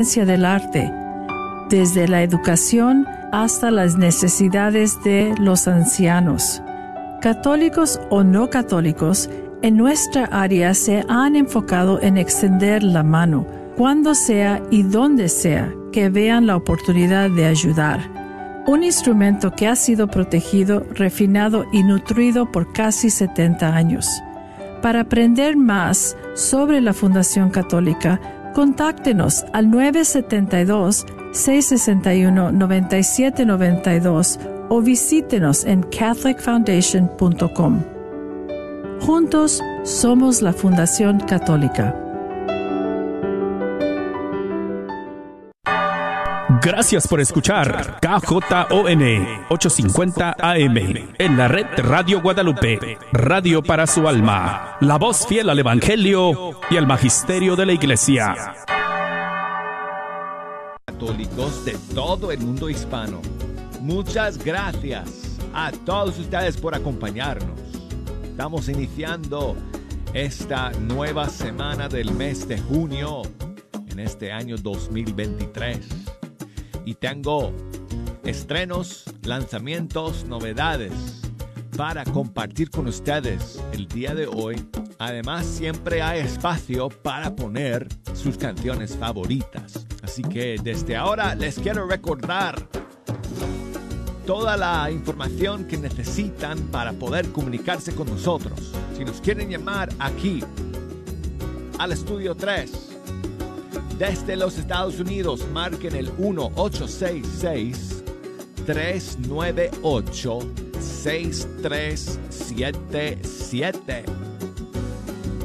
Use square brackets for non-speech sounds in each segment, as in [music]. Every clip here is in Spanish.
del arte, desde la educación hasta las necesidades de los ancianos. Católicos o no católicos, en nuestra área se han enfocado en extender la mano, cuando sea y donde sea que vean la oportunidad de ayudar. Un instrumento que ha sido protegido, refinado y nutrido por casi 70 años. Para aprender más sobre la Fundación Católica, contáctenos al 972-661-9792 o visítenos en catholicfoundation.com. Juntos somos la Fundación Católica. Gracias por escuchar KJON 850 AM en la red Radio Guadalupe, radio para su alma, la voz fiel al Evangelio y al Magisterio de la Iglesia. Católicos de todo el mundo hispano, muchas gracias a todos ustedes por acompañarnos. Estamos iniciando esta nueva semana del mes de junio en este año 2023 y tengo estrenos, lanzamientos, novedades para compartir con ustedes el día de hoy. Además, siempre hay espacio para poner sus canciones favoritas. Así que desde ahora les quiero recordar toda la información que necesitan para poder comunicarse con nosotros. Si nos quieren llamar aquí al estudio 3, desde los Estados Unidos, marquen el 1-866-398-6377.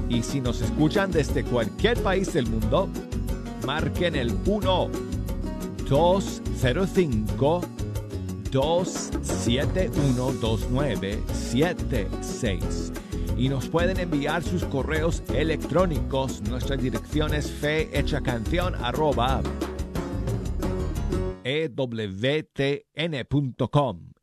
Y si nos escuchan desde cualquier país del mundo, marquen el 1-205-271-2976 y nos pueden enviar sus correos electrónicos. Nuestra dirección es ewtn.com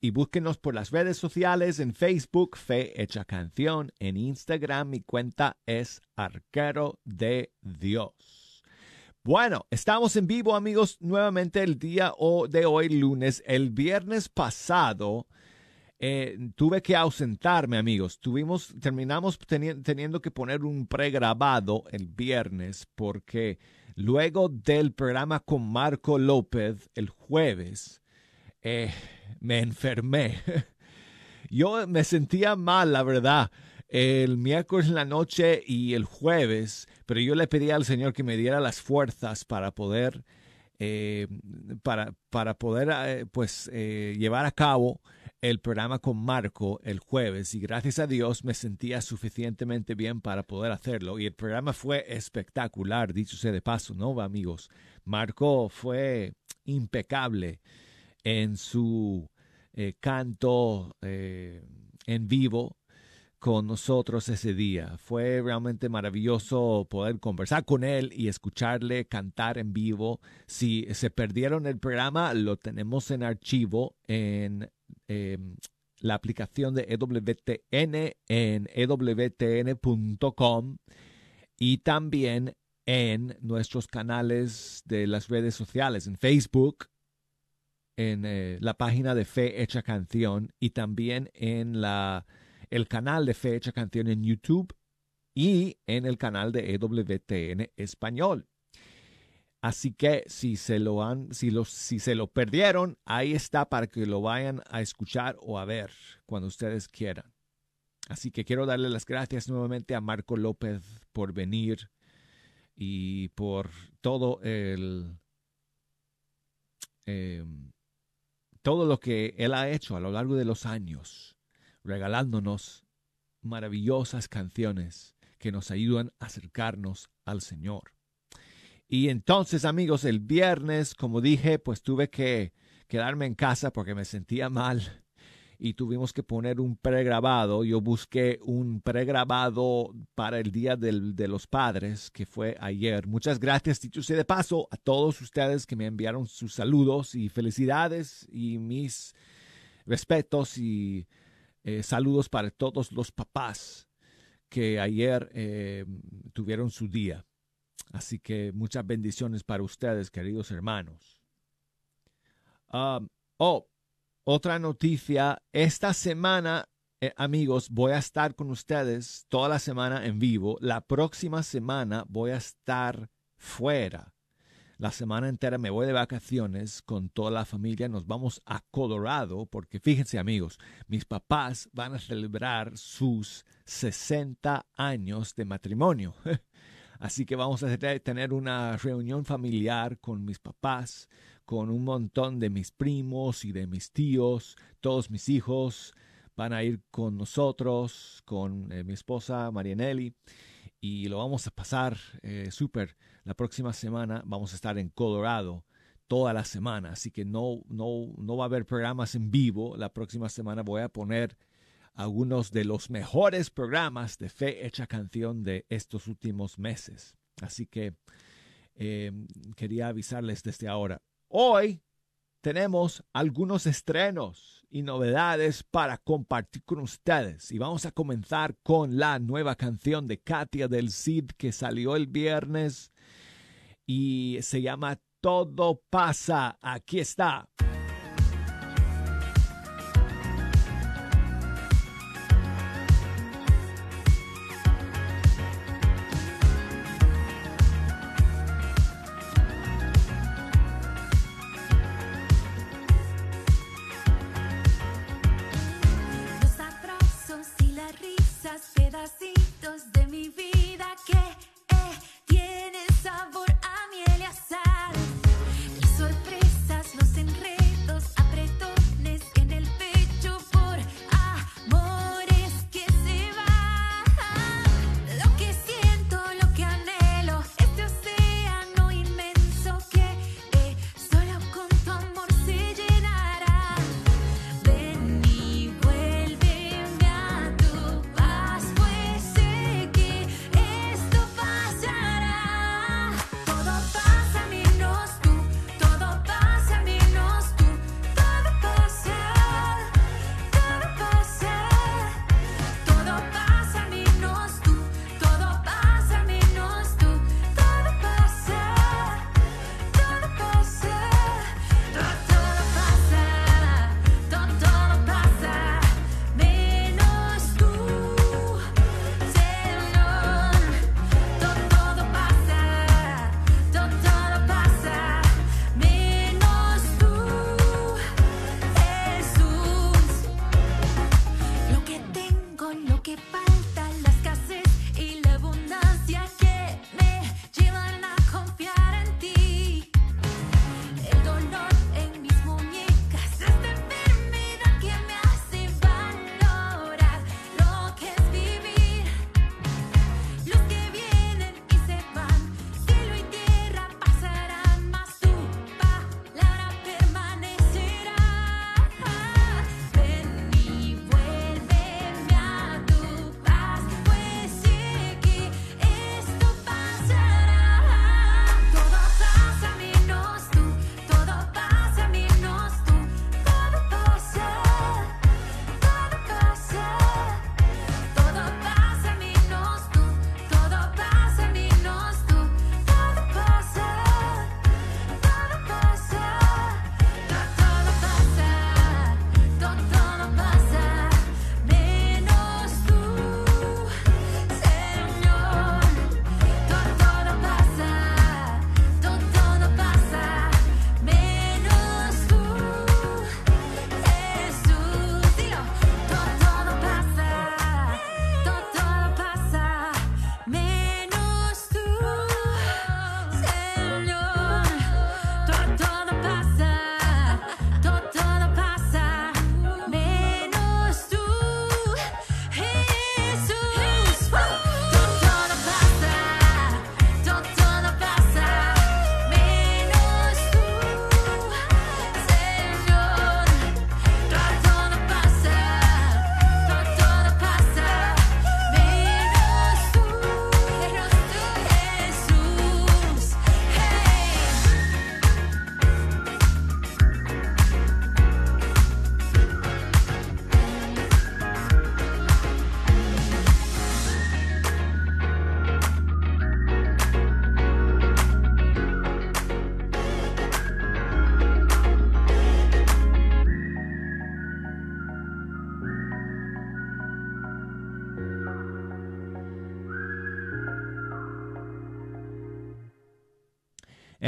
y búsquenos por las redes sociales en Facebook Fe Hecha Canción, en Instagram mi cuenta es Arquero de Dios. Bueno, estamos en vivo amigos nuevamente el día de hoy lunes. El viernes pasado eh, tuve que ausentarme, amigos. Tuvimos, terminamos teniendo que poner un pregrabado el viernes porque luego del programa con Marco López el jueves, eh, me enfermé. [laughs] Yo me sentía mal, la verdad, el miércoles en la noche y el jueves, pero yo le pedí al Señor que me diera las fuerzas para poder, eh, para, para poder, pues, llevar a cabo el programa con Marco el jueves y gracias a Dios me sentía suficientemente bien para poder hacerlo y el programa fue espectacular, dicho sea de paso, ¿no, amigos? Marco fue impecable en su eh, canto eh, en vivo con nosotros ese día. Fue realmente maravilloso poder conversar con él y escucharle cantar en vivo. Si se perdieron el programa, lo tenemos en archivo en Em, la aplicación de EWTN en ewtn.com y también en nuestros canales de las redes sociales, en Facebook, en eh, la página de Fe Hecha Canción y también en la, el canal de Fe Hecha Canción en YouTube y en el canal de EWTN Español. Así que si se lo han, si los, si se lo perdieron, ahí está para que lo vayan a escuchar o a ver cuando ustedes quieran. Así que quiero darle las gracias nuevamente a Marco López por venir y por todo el em, todo lo que él ha hecho a lo largo de los años, regalándonos maravillosas canciones que nos ayudan a acercarnos al Señor. Y entonces, amigos, el viernes, como dije, pues tuve que quedarme en casa porque me sentía mal y tuvimos que poner un pregrabado. Yo busqué un pregrabado para el Día de los Padres, que fue ayer. Muchas gracias, dicho sea de paso, a todos ustedes que me enviaron sus saludos y felicidades y mis respetos y eh, saludos para todos los papás que ayer eh, tuvieron su día. Así que muchas bendiciones para ustedes, queridos hermanos. Um, oh, otra noticia. Esta semana, eh, amigos, voy a estar con ustedes toda la semana en vivo. La próxima semana voy a estar fuera. La semana entera me voy de vacaciones con toda la familia. Nos vamos a Colorado porque fíjense amigos, mis papás van a celebrar sus 60 años de matrimonio. [laughs] Así que vamos a tener una reunión familiar con mis papás, con un montón de mis primos y de mis tíos, todos mis hijos van a ir con nosotros, con eh, mi esposa Marianelli y lo vamos a pasar eh, súper. La próxima semana vamos a estar en Colorado toda la semana, así que no, no, no va a haber programas en vivo. La próxima semana voy a poner algunos de los mejores programas de Fe Hecha Canción de estos últimos meses. Así que em, quería avisarles desde ahora. Hoy tenemos algunos estrenos y novedades para compartir con ustedes. Y vamos a comenzar con la nueva canción de Katia del Cid que salió el viernes y se llama Todo pasa. Aquí está.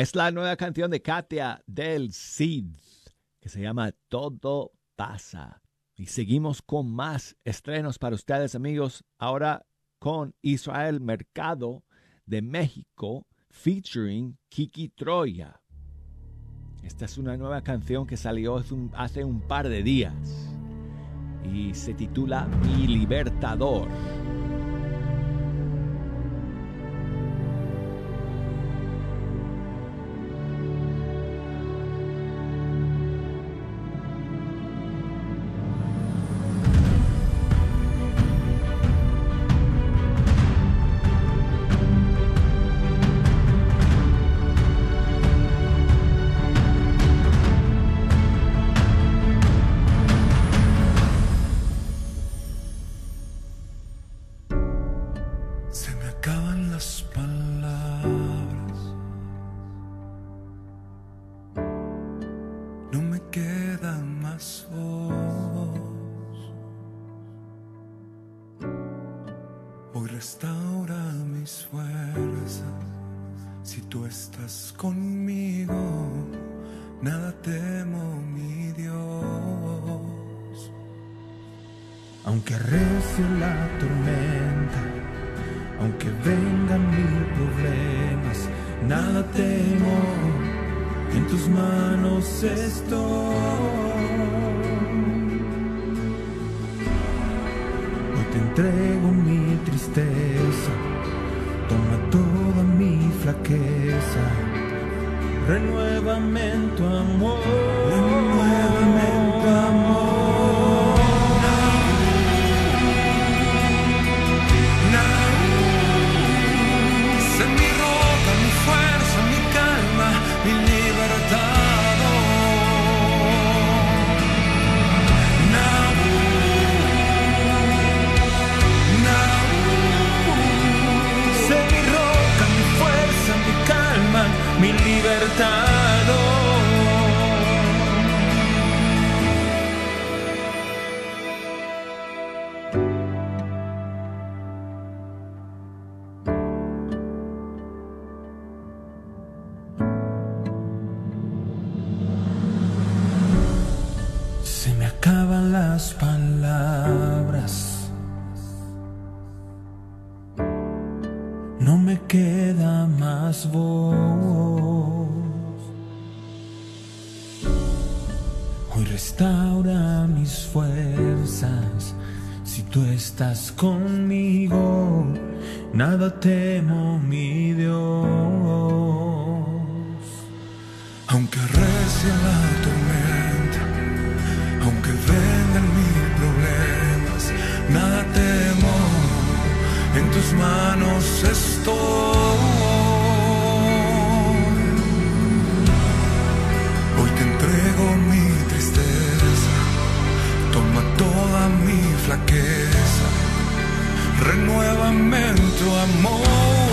Es la nueva canción de Katia del Cid, que se llama Todo pasa. Y seguimos con más estrenos para ustedes, amigos. Ahora con Israel Mercado de México, featuring Kiki Troya. Esta es una nueva canción que salió hace un par de días y se titula Mi Libertador. no me quedan más ojos. Hoy restaura mis fuerzas, si tú estás conmigo, nada temo, mi Dios. Aunque recie la tormenta, aunque vengan mil problemas, nada temo en tus manos estoy. Hoy te entrego mi tristeza, toma toda mi flaqueza, renuévame en tu amor, renuévame tu amor. conmigo, nada temo mi Dios. Aunque rece la tormenta, aunque vengan mis problemas, nada temo, en tus manos estoy. Hoy te entrego mi tristeza, toma toda mi flaqueza renuévame en tu amor.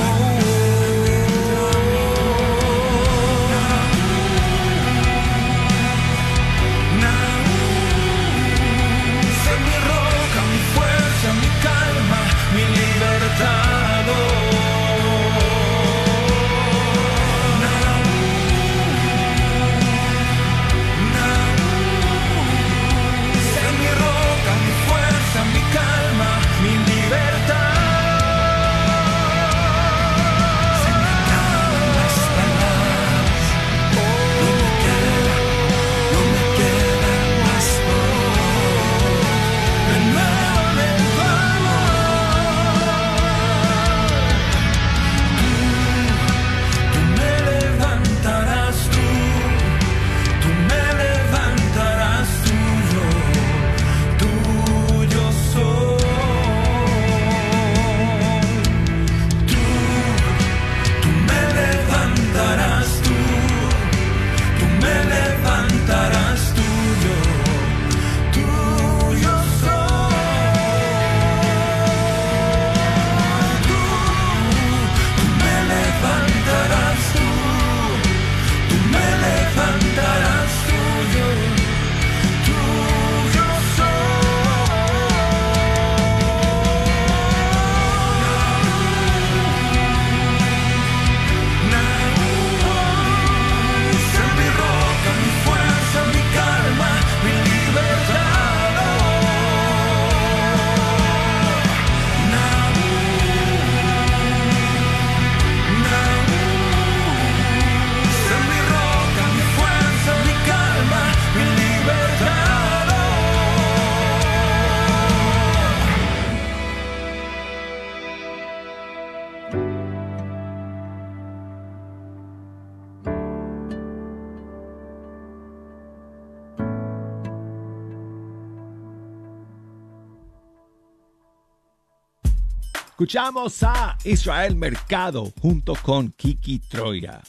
Escuchamos a Israel Mercado junto con Kiki Troya.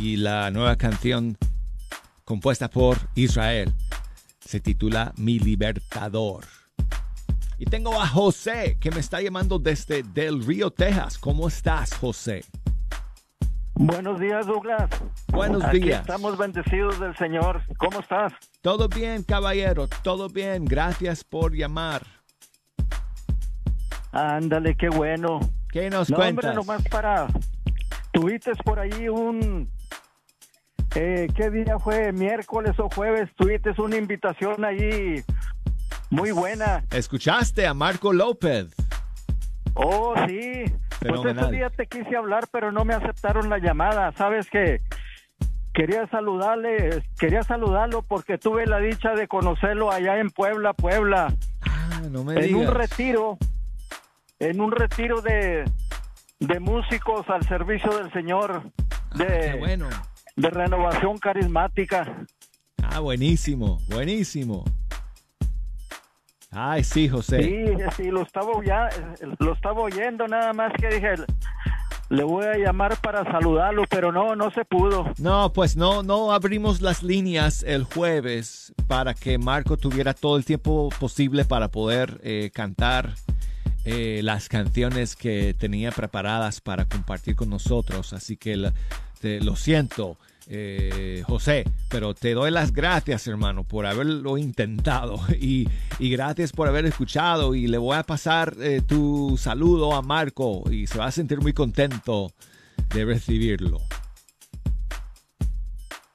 Y la nueva canción compuesta por Israel se titula Mi Libertador. Y tengo a José que me está llamando desde Del Río, Texas. ¿Cómo estás, José? Buenos días, Douglas. Buenos Aquí días. Estamos bendecidos del Señor. ¿Cómo estás? Todo bien, caballero, todo bien. Gracias por llamar. Ándale, qué bueno. ¿Qué nos No, cuentas? hombre, nomás para... Tuviste por ahí un... Eh, ¿Qué día fue? ¿Miércoles o jueves? Tuviste una invitación ahí muy buena. ¿Escuchaste a Marco López? Oh, sí. Pues Fenomenal. ese día te quise hablar, pero no me aceptaron la llamada. ¿Sabes qué? Quería saludarle, quería saludarlo porque tuve la dicha de conocerlo allá en Puebla, Puebla. Ah, no me en digas. un retiro, en un retiro de, de músicos al servicio del Señor, de, Ah, Qué bueno. de renovación carismática. Ah, buenísimo, buenísimo. Ay, sí, José. Sí, sí, lo estaba, ya, lo estaba oyendo, nada más que dije, le voy a llamar para saludarlo, pero no, no se pudo. No, pues no, no abrimos las líneas el jueves para que Marco tuviera todo el tiempo posible para poder eh, cantar eh, las canciones que tenía preparadas para compartir con nosotros. Así que te- lo siento, eh, José, pero te doy las gracias, hermano, por haberlo intentado [laughs] y, y gracias por haber escuchado. Y le voy a pasar eh, tu saludo a Marco y se va a sentir muy contento de recibirlo.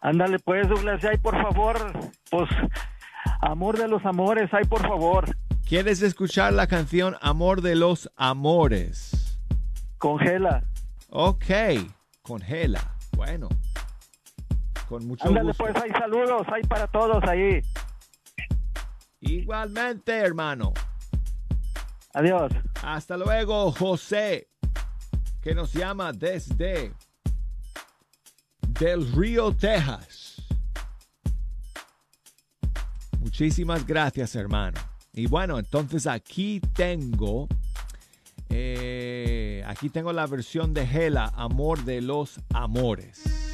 Ándale pues, Douglas, ay, por favor, pues, amor de los amores, ay, por favor, ¿Quieres escuchar la canción Amor de los Amores? congela. Ok, congela. Bueno, con mucho Ándale gusto. pues, hay saludos, hay para todos ahí. Igualmente, hermano. Adiós. Hasta luego, José, que nos llama desde Del Río, Texas. Muchísimas gracias, hermano. Y bueno, entonces aquí tengo, eh, aquí tengo la versión de Gela, Amor de los Amores.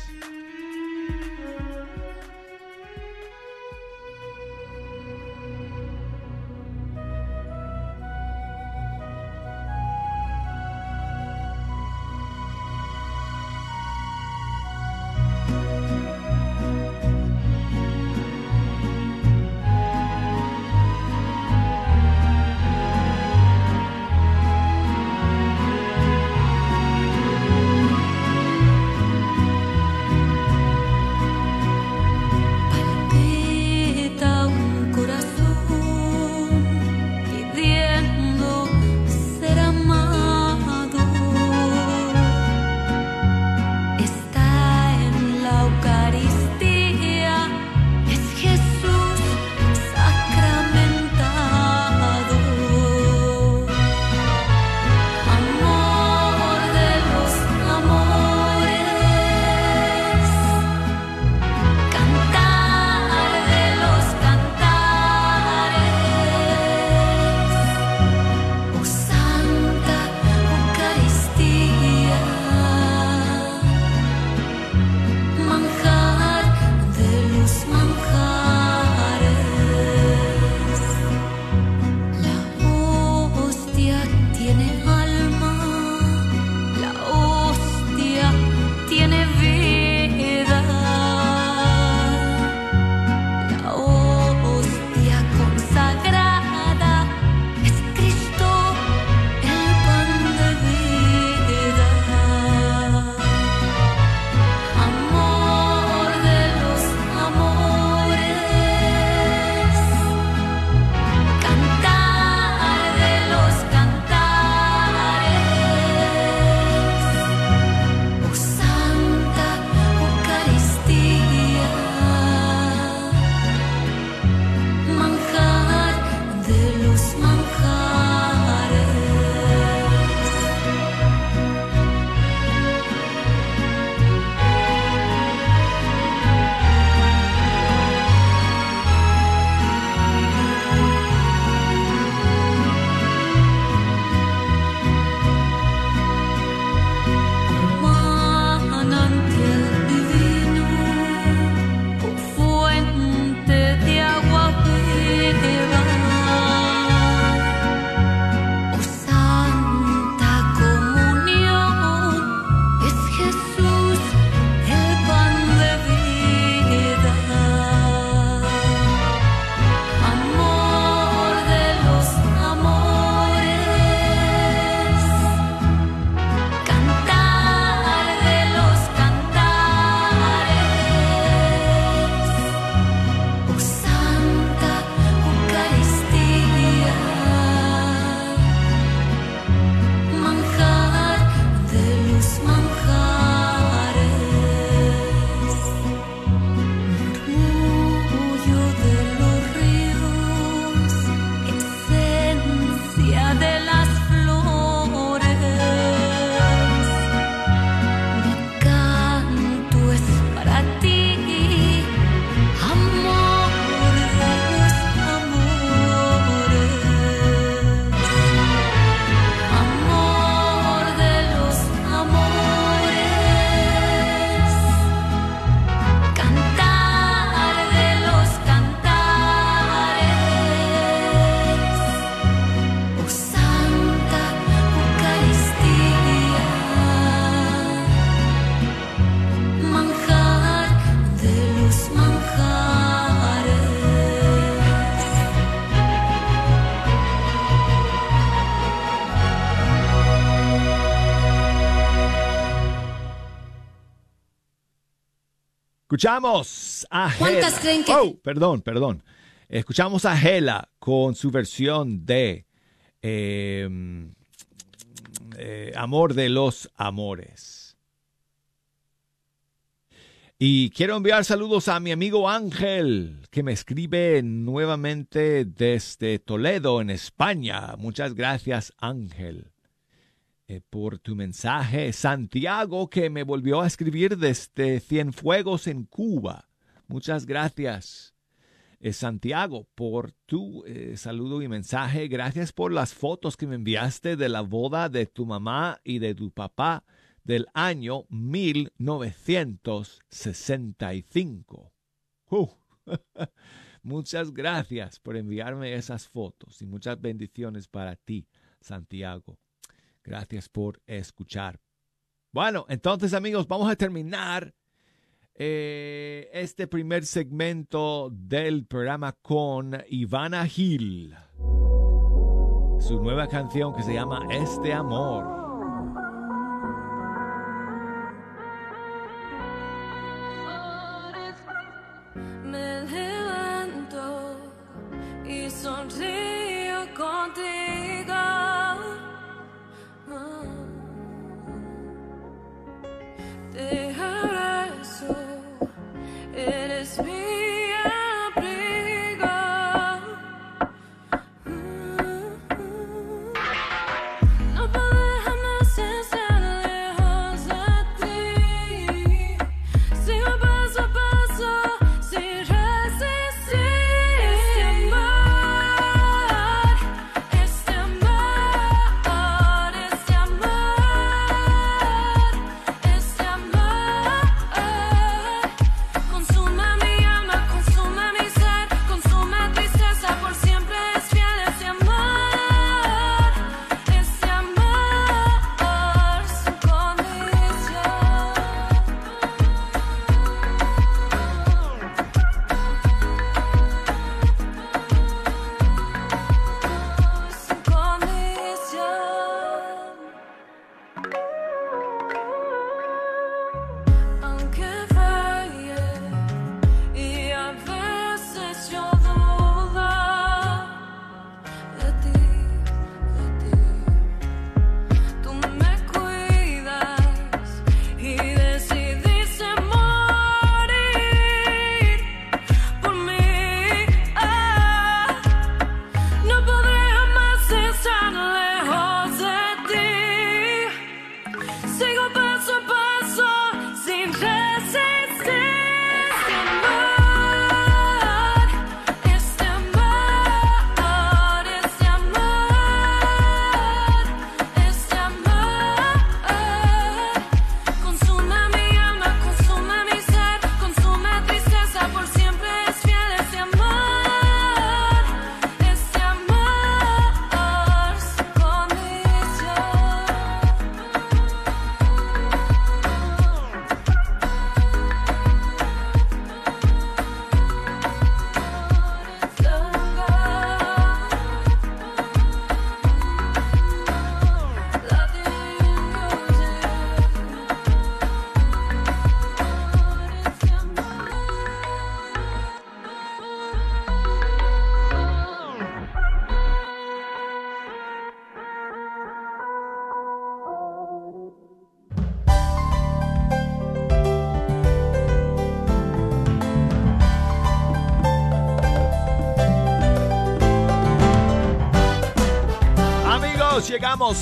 Escuchamos a ¿Cuántas Gela. creen que- Oh, perdón, perdón. Escuchamos a Gela con su versión de eh, eh, Amor de los Amores. Y quiero enviar saludos a mi amigo Ángel, que me escribe nuevamente desde Toledo, en España. Muchas gracias, Ángel, eh, por tu mensaje. Santiago, que me volvió a escribir desde Cienfuegos, en Cuba. Muchas gracias, eh, Santiago, por tu eh, saludo y mensaje. Gracias por las fotos que me enviaste de la boda de tu mamá y de tu papá del año 1965. Uh, [laughs] muchas gracias por enviarme esas fotos y muchas bendiciones para ti, Santiago. Gracias por escuchar. Bueno, entonces amigos, vamos a terminar eh, este primer segmento del programa con Ivana Gil. Su nueva canción que se llama Este Amor.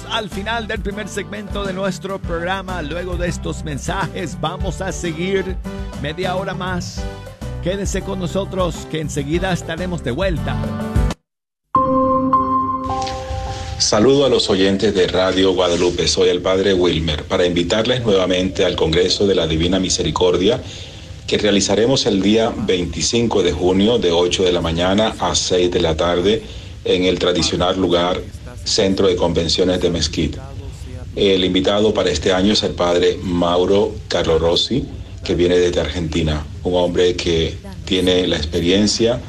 Al final del primer segmento de nuestro programa. Luego de estos mensajes vamos a seguir media hora más. Quédense con nosotros que enseguida estaremos de vuelta. Saludo a los oyentes de Radio Guadalupe. Soy el Padre Wilmer para invitarles nuevamente al Congreso de la Divina Misericordia que realizaremos el día 25 de junio de 8 de la mañana a 6 de la tarde en el tradicional lugar Centro de Convenciones de Mesquite. El invitado para este año es el Padre Mauro Carlo Rossi, que viene desde Argentina, un hombre que tiene la experiencia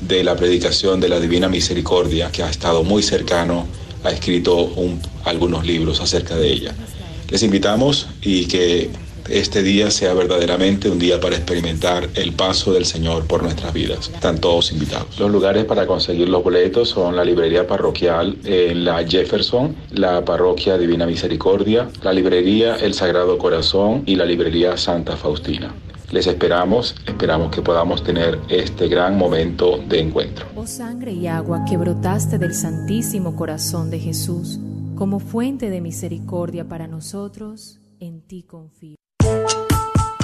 de la predicación de la Divina Misericordia, que ha estado muy cercano, ha escrito un- algunos libros acerca de ella. Les invitamos y que este día sea verdaderamente un día para experimentar el paso del Señor por nuestras vidas. Están todos invitados. Los lugares para conseguir los boletos son la librería parroquial en la Jefferson, la parroquia Divina Misericordia, la librería El Sagrado Corazón y la librería Santa Faustina. Les esperamos, esperamos que podamos tener este gran momento de encuentro. Oh sangre y agua que brotaste del Santísimo Corazón de Jesús, como fuente de misericordia para nosotros, en ti confío.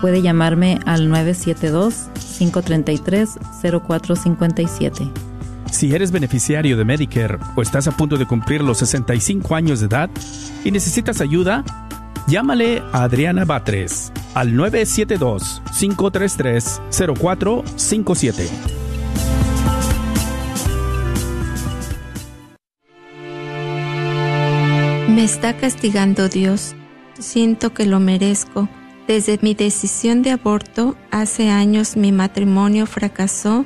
Puede llamarme al 972-533-0457. Si eres beneficiario de Medicare o estás a punto de cumplir los 65 años de edad y necesitas ayuda, llámale a Adriana Batres al 972-533-0457. Me está castigando Dios. Siento que lo merezco. Desde mi decisión de aborto, hace años mi matrimonio fracasó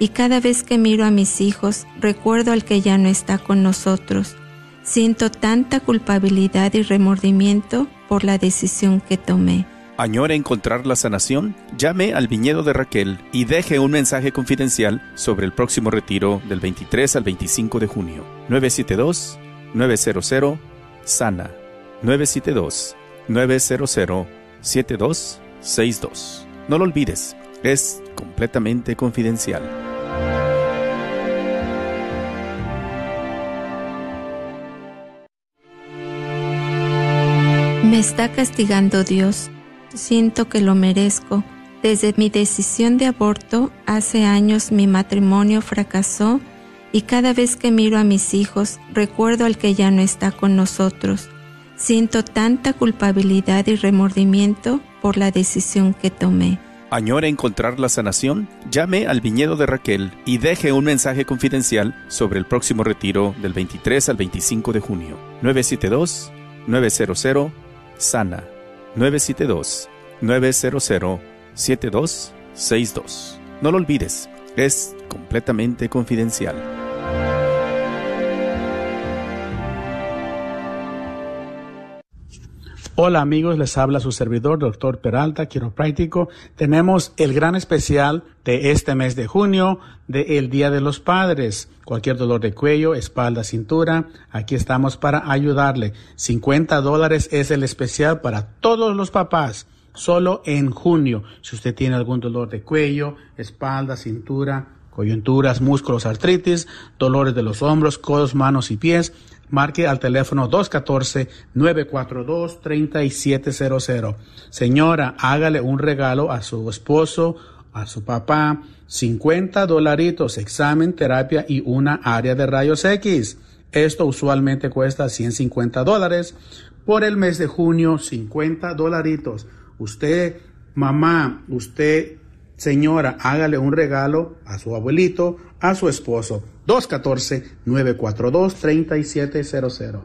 y cada vez que miro a mis hijos recuerdo al que ya no está con nosotros. Siento tanta culpabilidad y remordimiento por la decisión que tomé. ¿Añora encontrar la sanación? Llame al viñedo de Raquel y deje un mensaje confidencial sobre el próximo retiro del 23 al 25 de junio. 972-900 Sana. 972-900-7262. No lo olvides, es completamente confidencial. Me está castigando Dios. Siento que lo merezco. Desde mi decisión de aborto, hace años mi matrimonio fracasó y cada vez que miro a mis hijos recuerdo al que ya no está con nosotros. Siento tanta culpabilidad y remordimiento por la decisión que tomé. ¿Añora encontrar la sanación? Llame al viñedo de Raquel y deje un mensaje confidencial sobre el próximo retiro del 23 al 25 de junio. 972-900 Sana. 972-900-7262. No lo olvides, es completamente confidencial. Hola amigos, les habla su servidor, doctor Peralta, quiropráctico. Tenemos el gran especial de este mes de junio, de el Día de los Padres. Cualquier dolor de cuello, espalda, cintura, aquí estamos para ayudarle. 50 dólares es el especial para todos los papás. Solo en junio, si usted tiene algún dolor de cuello, espalda, cintura, coyunturas, músculos, artritis, dolores de los hombros, codos, manos y pies, marque al teléfono 214-942-3700. Señora, hágale un regalo a su esposo, a su papá, 50 dolaritos, examen, terapia y una área de rayos X. Esto usualmente cuesta 150 dólares. Por el mes de junio, 50 dolaritos. Usted, mamá, usted, señora, hágale un regalo a su abuelito, a su esposo. 214-942-3700.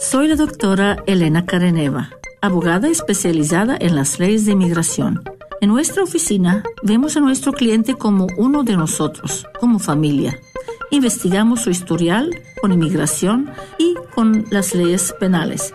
Soy la doctora Elena Careneva, abogada especializada en las leyes de inmigración. En nuestra oficina vemos a nuestro cliente como uno de nosotros, como familia. Investigamos su historial con inmigración y con las leyes penales.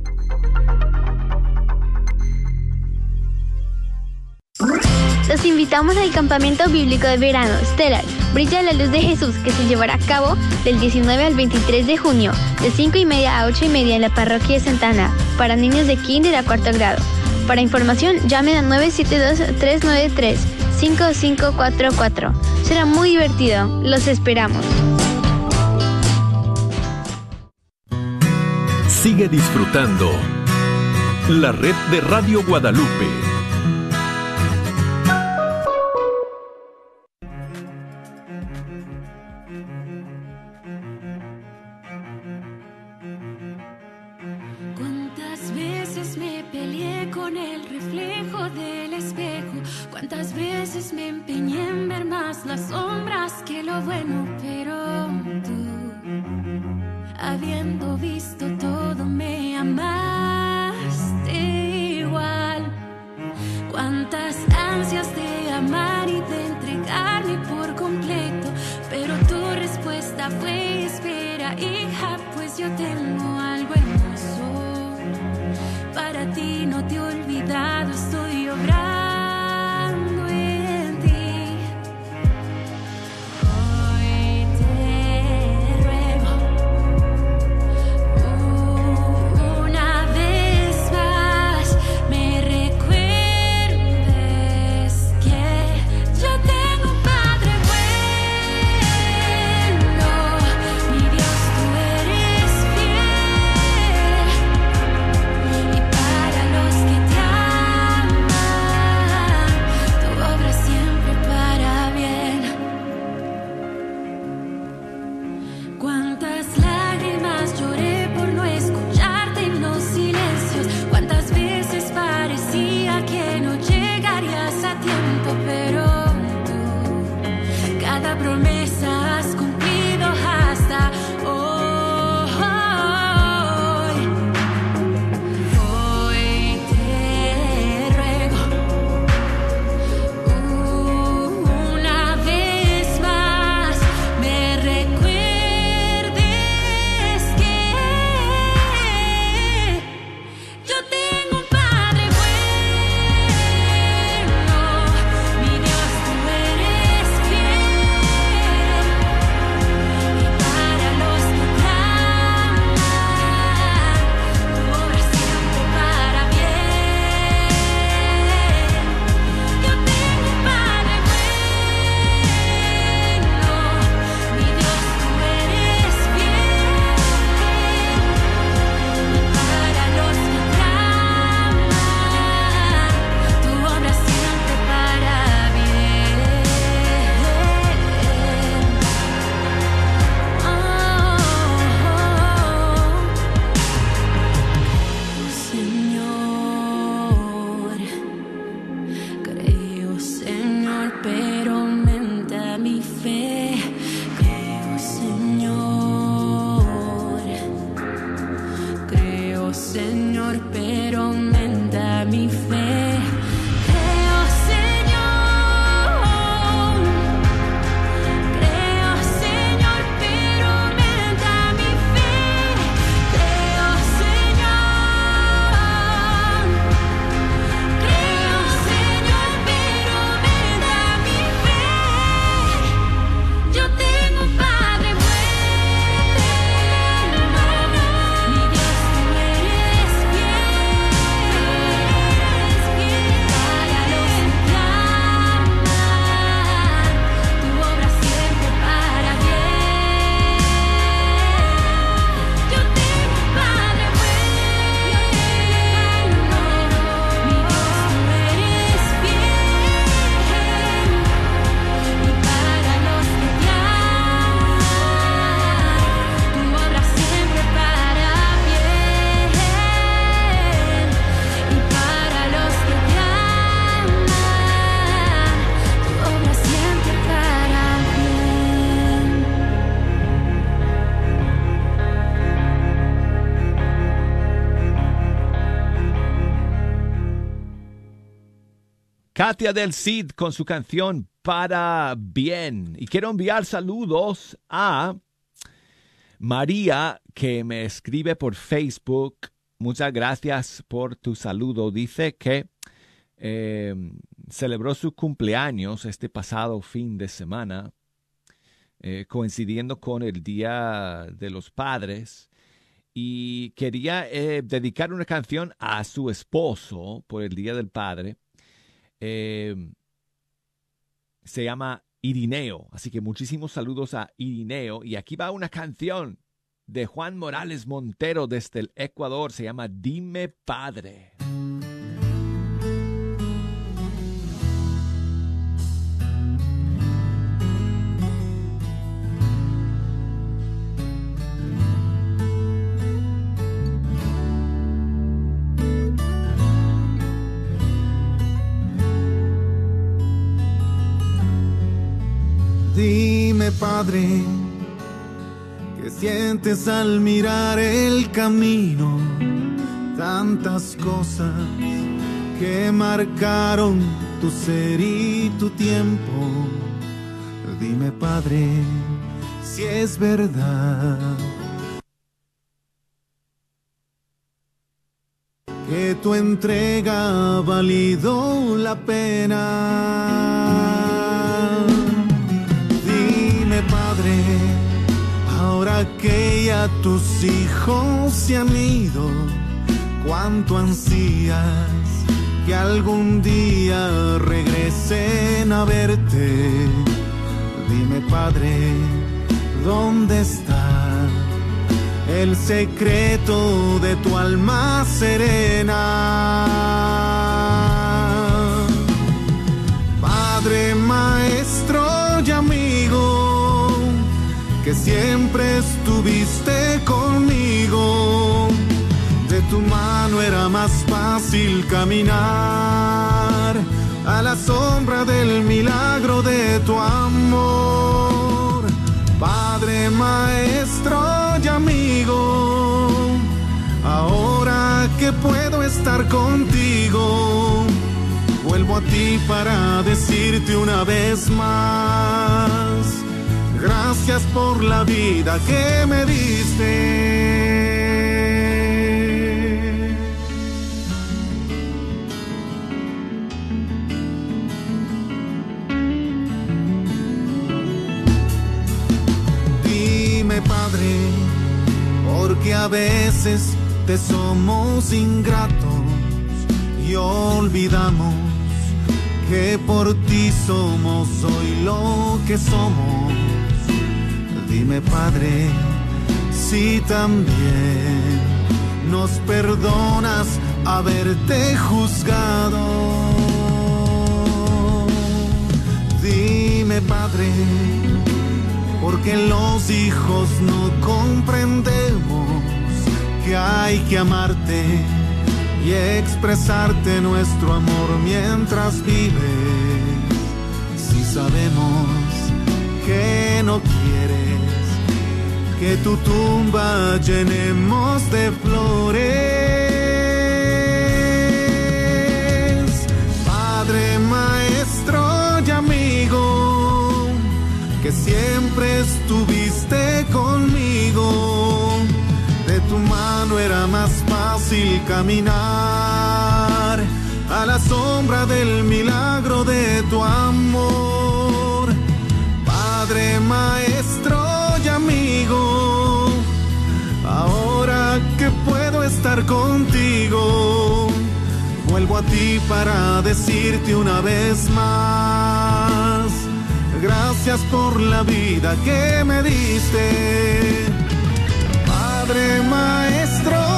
Los invitamos al campamento bíblico de verano Stellar, Brilla la luz de Jesús, que se llevará a cabo del 19 al 23 de junio, de 5 y media a 8 y media en la parroquia de Santana, para niños de kinder a cuarto grado. Para información, llamen al 972-393-5544. Será muy divertido. Los esperamos. Sigue disfrutando la red de Radio Guadalupe. Katia del Cid con su canción Para Bien. Y quiero enviar saludos a María que me escribe por Facebook. Muchas gracias por tu saludo. Dice que eh, celebró su cumpleaños este pasado fin de semana, eh, coincidiendo con el Día de los Padres y quería eh, dedicar una canción a su esposo por el Día del Padre. Eh, se llama Irineo, así que muchísimos saludos a Irineo. Y aquí va una canción de Juan Morales Montero desde el Ecuador, se llama Dime Padre. Padre, ¿qué sientes al mirar el camino? Tantas cosas que marcaron tu ser y tu tiempo. Dime, Padre, si es verdad. Que tu entrega valido la pena. Ahora que ya tus hijos se han ido, cuánto ansías que algún día regresen a verte. Dime, Padre, ¿dónde está el secreto de tu alma serena? Padre, maestro que siempre estuviste conmigo. De tu mano era más fácil caminar a la sombra del milagro de tu amor. Padre, maestro y amigo, ahora que puedo estar contigo, vuelvo a ti para decirte una vez más, gracias por la vida que me diste. Dime, Padre, porque a veces te somos ingratos y olvidamos que por ti somos hoy lo que somos. Dime, Padre, si también nos perdonas haberte juzgado. Dime, Padre, porque los hijos no comprendemos que hay que amarte y expresarte nuestro amor mientras vives. Si sabemos que no quieres que tu tumba llenemos de flores. Padre, maestro y amigo, que siempre estuviste conmigo. De tu mano era más fácil caminar a la sombra del milagro de contigo, vuelvo a ti para decirte una vez más, gracias por la vida que me diste. Padre, maestro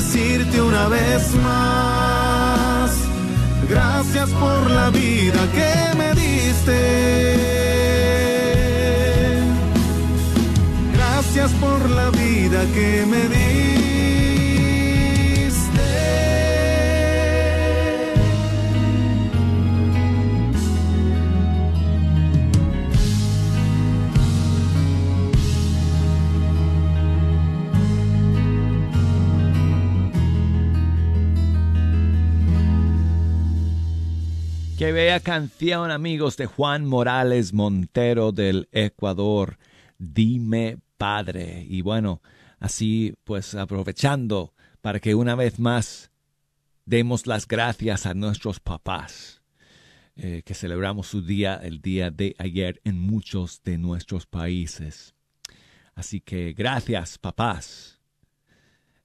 decirte una vez más, gracias por la vida que me diste. Gracias por la vida que me diste. Canción, amigos, de Juan Morales Montero del Ecuador. Dime, Padre. Y bueno, así pues aprovechando para que una vez más demos las gracias a nuestros papás, eh, que celebramos su día el día de ayer en muchos de nuestros países. Así que gracias, papás,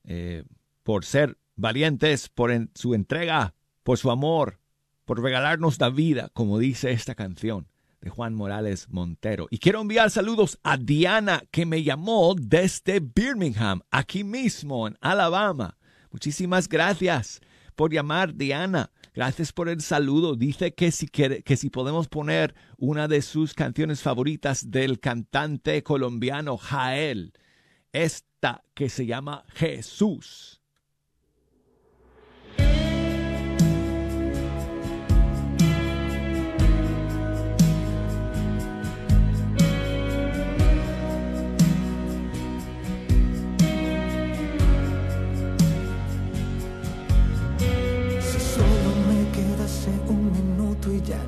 eh, por ser valientes, por su entrega, por su amor, por regalarnos la vida, como dice esta canción de Juan Morales Montero. Y quiero enviar saludos a Diana, que me llamó desde Birmingham, aquí mismo, en Alabama. Muchísimas gracias por llamar, Diana. Gracias por el saludo. Dice que si, que si podemos poner una de sus canciones favoritas del cantante colombiano Jael, esta que se llama Jesús.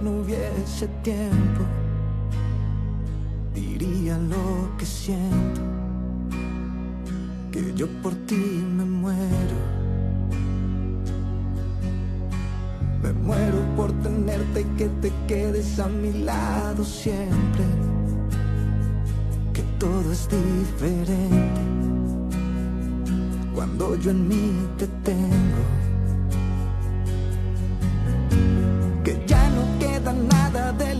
No hubiese tiempo, diría lo que siento, que yo por ti me muero. Me muero por tenerte y que te quedes a mi lado siempre, que todo es diferente cuando yo en mí te tengo.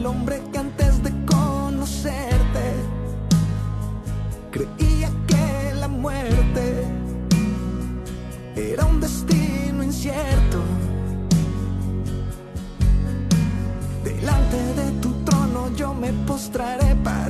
Hombre que antes de conocerte creía que la muerte era un destino incierto. Delante de tu trono yo me postraré para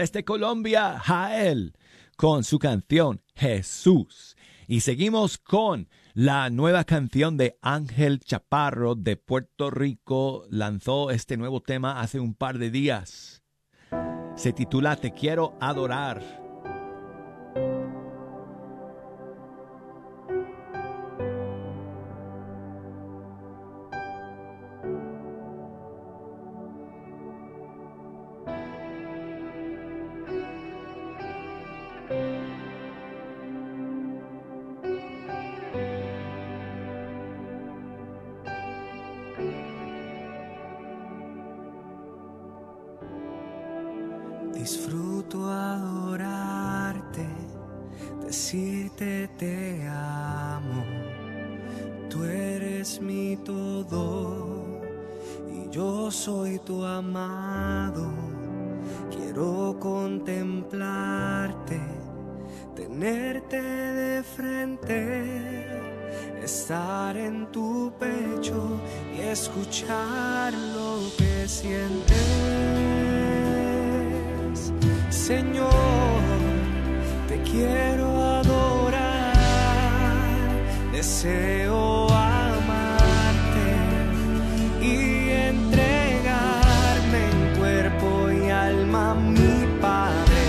desde Colombia, Jael, con su canción Jesús. Y seguimos con la nueva canción de Ángel Chaparro de Puerto Rico. Lanzó este nuevo tema hace un par de días. Se titula Te quiero adorar. te amo. Tú eres mi todo y yo soy tu amado. Quiero contemplarte, tenerte de frente, estar en tu pecho y escuchar lo que sientes, Señor. Te quiero adorar. Deseo amarte y entregarme en cuerpo y alma mi Padre.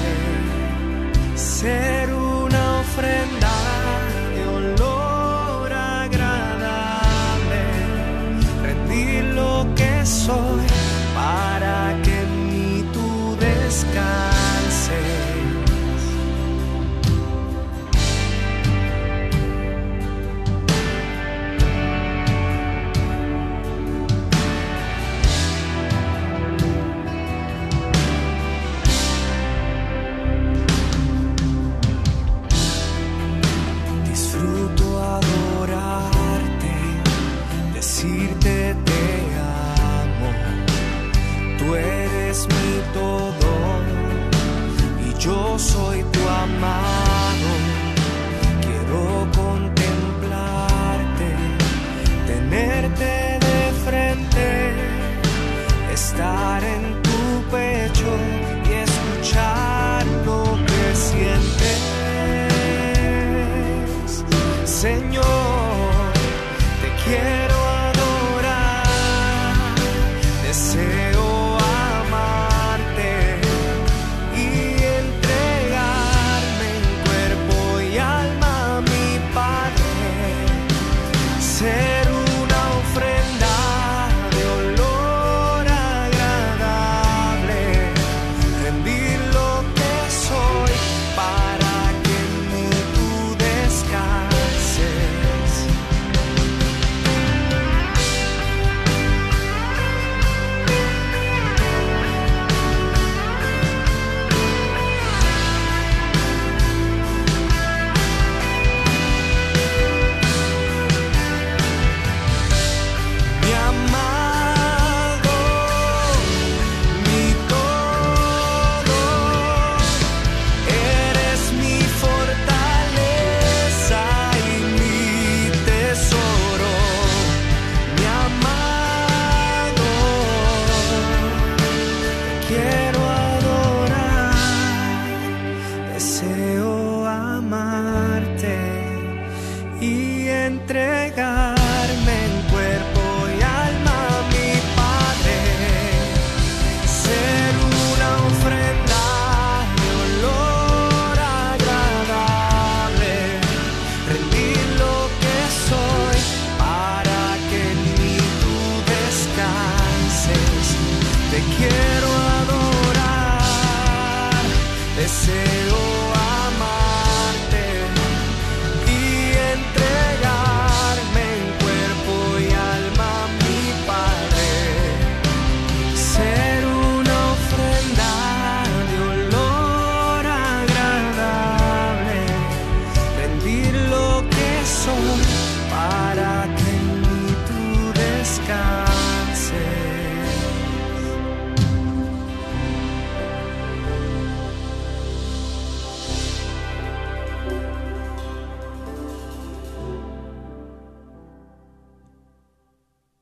my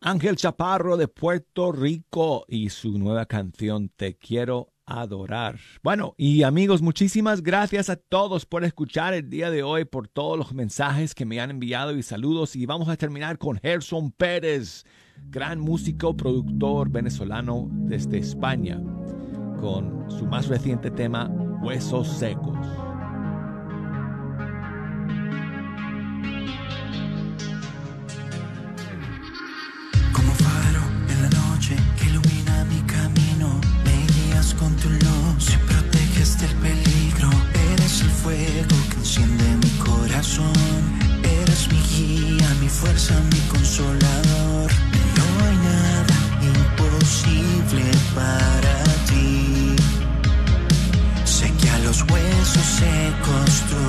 Ángel Chaparro de Puerto Rico y su nueva canción Te quiero adorar. Bueno, y amigos, muchísimas gracias a todos por escuchar el día de hoy, por todos los mensajes que me han enviado y saludos. Y vamos a terminar con Gerson Pérez, gran músico, productor venezolano desde España, con su más reciente tema, Huesos Secos. Si proteges del peligro, eres el fuego que enciende mi corazón. Eres mi guía, mi fuerza, mi consolador. No hay nada imposible para ti. Sé que a los huesos secos tú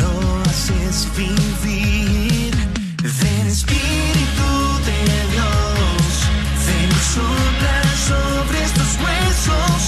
lo haces vivir. Ven Espíritu de Dios, ven soplar. way so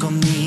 conmigo.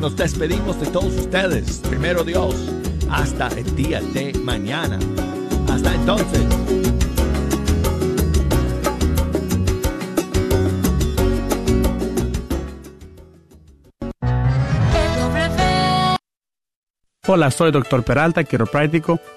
nos despedimos de todos ustedes. Primero Dios, hasta el día de mañana. Hasta entonces. Hola, soy Dr. Peralta, quiropráctico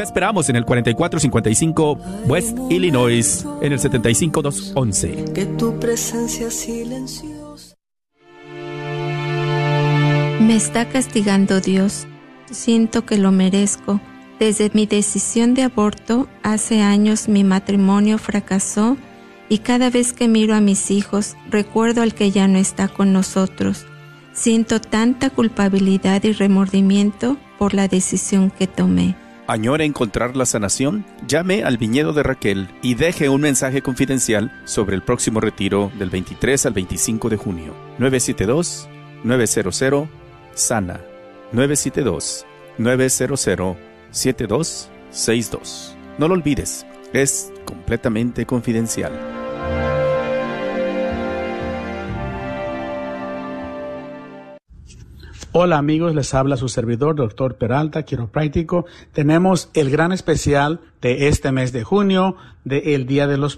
Te esperamos en el 4455 West Illinois, en el 75211. Que tu presencia silenciosa. Me está castigando Dios. Siento que lo merezco. Desde mi decisión de aborto, hace años mi matrimonio fracasó y cada vez que miro a mis hijos, recuerdo al que ya no está con nosotros. Siento tanta culpabilidad y remordimiento por la decisión que tomé. ¿Añora encontrar la sanación? Llame al viñedo de Raquel y deje un mensaje confidencial sobre el próximo retiro del 23 al 25 de junio. 972-900 Sana. 972-900-7262. No lo olvides, es completamente confidencial. Hola amigos, les habla su servidor, doctor Peralta, quiropráctico. Tenemos el gran especial de este mes de junio, de el Día de los